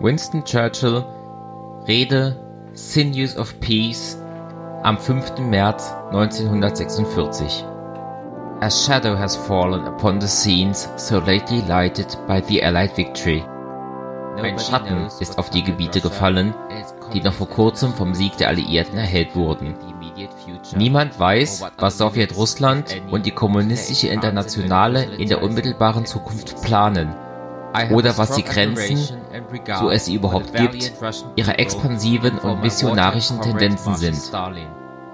Winston Churchill Rede Sinews of Peace am 5. März 1946 A shadow has fallen upon the scenes so lately lighted by the Allied victory. Ein Schatten ist auf die Gebiete gefallen, die noch vor kurzem vom Sieg der Alliierten erhellt wurden. Niemand weiß, was Sowjetrussland und die kommunistische Internationale in der unmittelbaren Zukunft planen oder was die Grenzen, so es sie überhaupt gibt, ihrer expansiven und missionarischen Tendenzen sind.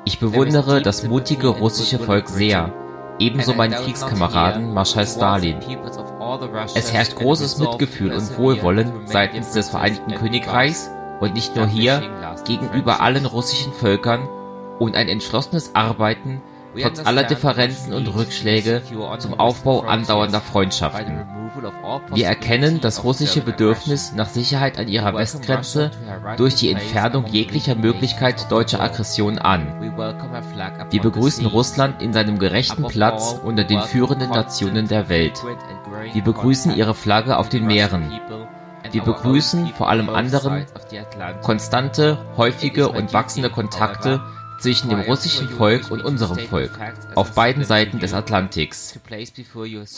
Ich bewundere das mutige russische Volk sehr, ebenso meinen Kriegskameraden Marschall Stalin. Es herrscht großes Mitgefühl und Wohlwollen seitens des Vereinigten Königreichs und nicht nur hier gegenüber allen russischen Völkern und ein entschlossenes Arbeiten trotz aller Differenzen und Rückschläge zum Aufbau andauernder Freundschaften. Wir erkennen das russische Bedürfnis nach Sicherheit an ihrer Westgrenze durch die Entfernung jeglicher Möglichkeit deutscher Aggression an. Wir begrüßen Russland in seinem gerechten Platz unter den führenden Nationen der Welt. Wir begrüßen ihre Flagge auf den Meeren. Wir begrüßen vor allem anderen konstante, häufige und wachsende Kontakte zwischen dem russischen Volk und unserem Volk auf beiden Seiten des Atlantiks.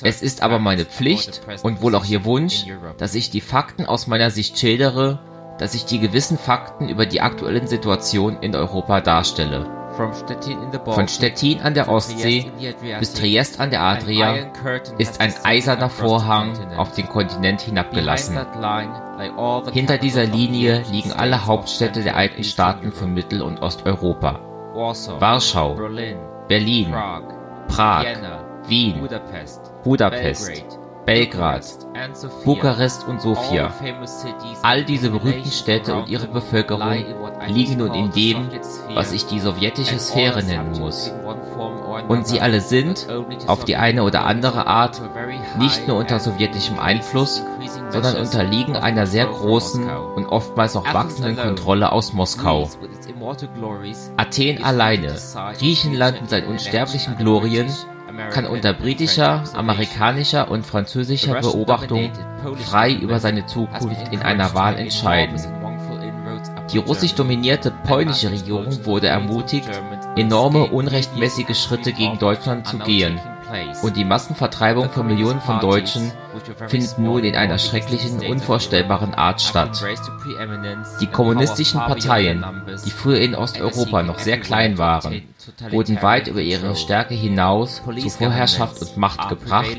Es ist aber meine Pflicht und wohl auch Ihr Wunsch, dass ich die Fakten aus meiner Sicht schildere, dass ich die gewissen Fakten über die aktuellen Situation in Europa darstelle. Von Stettin an der Ostsee bis Triest an der Adria ist ein eiserner Vorhang auf den Kontinent hinabgelassen. Hinter dieser Linie liegen alle Hauptstädte der alten Staaten von Mittel- und Osteuropa. Warschau, Berlin, Prag, Wien, Budapest, Belgrad, Bukarest und Sofia. All diese berühmten Städte und ihre Bevölkerung liegen nun in dem, was ich die sowjetische Sphäre nennen muss. Und sie alle sind, auf die eine oder andere Art, nicht nur unter sowjetischem Einfluss, sondern unterliegen einer sehr großen und oftmals auch wachsenden Kontrolle aus Moskau. Athen alleine, Griechenland mit seinen unsterblichen Glorien, kann unter britischer, amerikanischer und französischer Beobachtung frei über seine Zukunft in einer Wahl entscheiden. Die russisch dominierte polnische Regierung wurde ermutigt, enorme unrechtmäßige Schritte gegen Deutschland zu gehen und die Massenvertreibung von Millionen von Deutschen findet nun in einer schrecklichen, unvorstellbaren Art statt. Die kommunistischen Parteien, die früher in Osteuropa noch sehr klein waren, wurden weit über ihre Stärke hinaus zu Vorherrschaft und Macht gebracht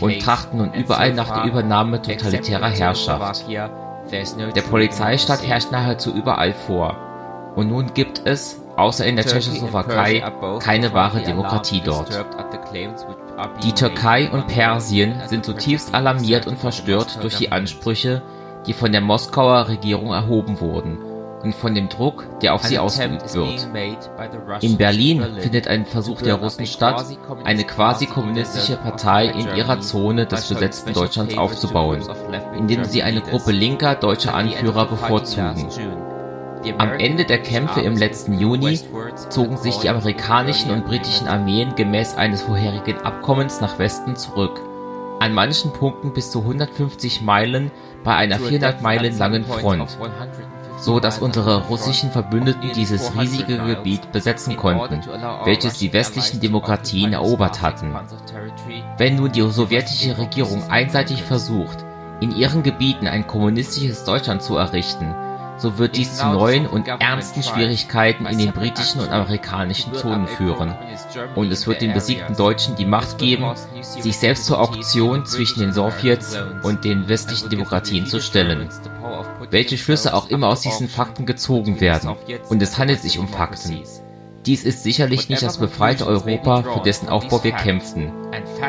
und trachten nun überall nach der Übernahme totalitärer Herrschaft. Der Polizeistaat herrscht nahezu überall vor. Und nun gibt es, außer in der Tschechoslowakei, keine wahre Demokratie dort. Die Türkei und Persien sind zutiefst alarmiert und verstört durch die Ansprüche, die von der Moskauer Regierung erhoben wurden und von dem Druck, der auf sie ausgeübt wird. In Berlin findet ein Versuch der Russen statt, eine quasi kommunistische Partei in ihrer Zone des besetzten Deutschlands aufzubauen, indem sie eine Gruppe linker deutscher Anführer bevorzugen. Am Ende der Kämpfe im letzten Juni zogen sich die amerikanischen und britischen Armeen gemäß eines vorherigen Abkommens nach Westen zurück, an manchen Punkten bis zu 150 Meilen bei einer 400 Meilen langen Front, so dass unsere russischen Verbündeten dieses riesige Gebiet besetzen konnten, welches die westlichen Demokratien erobert hatten. Wenn nun die sowjetische Regierung einseitig versucht, in ihren Gebieten ein kommunistisches Deutschland zu errichten, so wird dies zu neuen und ernsten Schwierigkeiten in den britischen und amerikanischen Zonen führen. Und es wird den besiegten Deutschen die Macht geben, sich selbst zur Auktion zwischen den Sowjets und den westlichen Demokratien zu stellen. Welche Schlüsse auch immer aus diesen Fakten gezogen werden, und es handelt sich um Fakten. Dies ist sicherlich nicht das befreite Europa, für dessen Aufbau wir kämpften,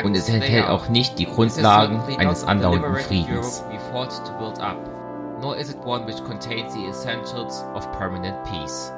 und es enthält auch nicht die Grundlagen eines andauernden Friedens. Nor is it one which contains the essentials of permanent peace.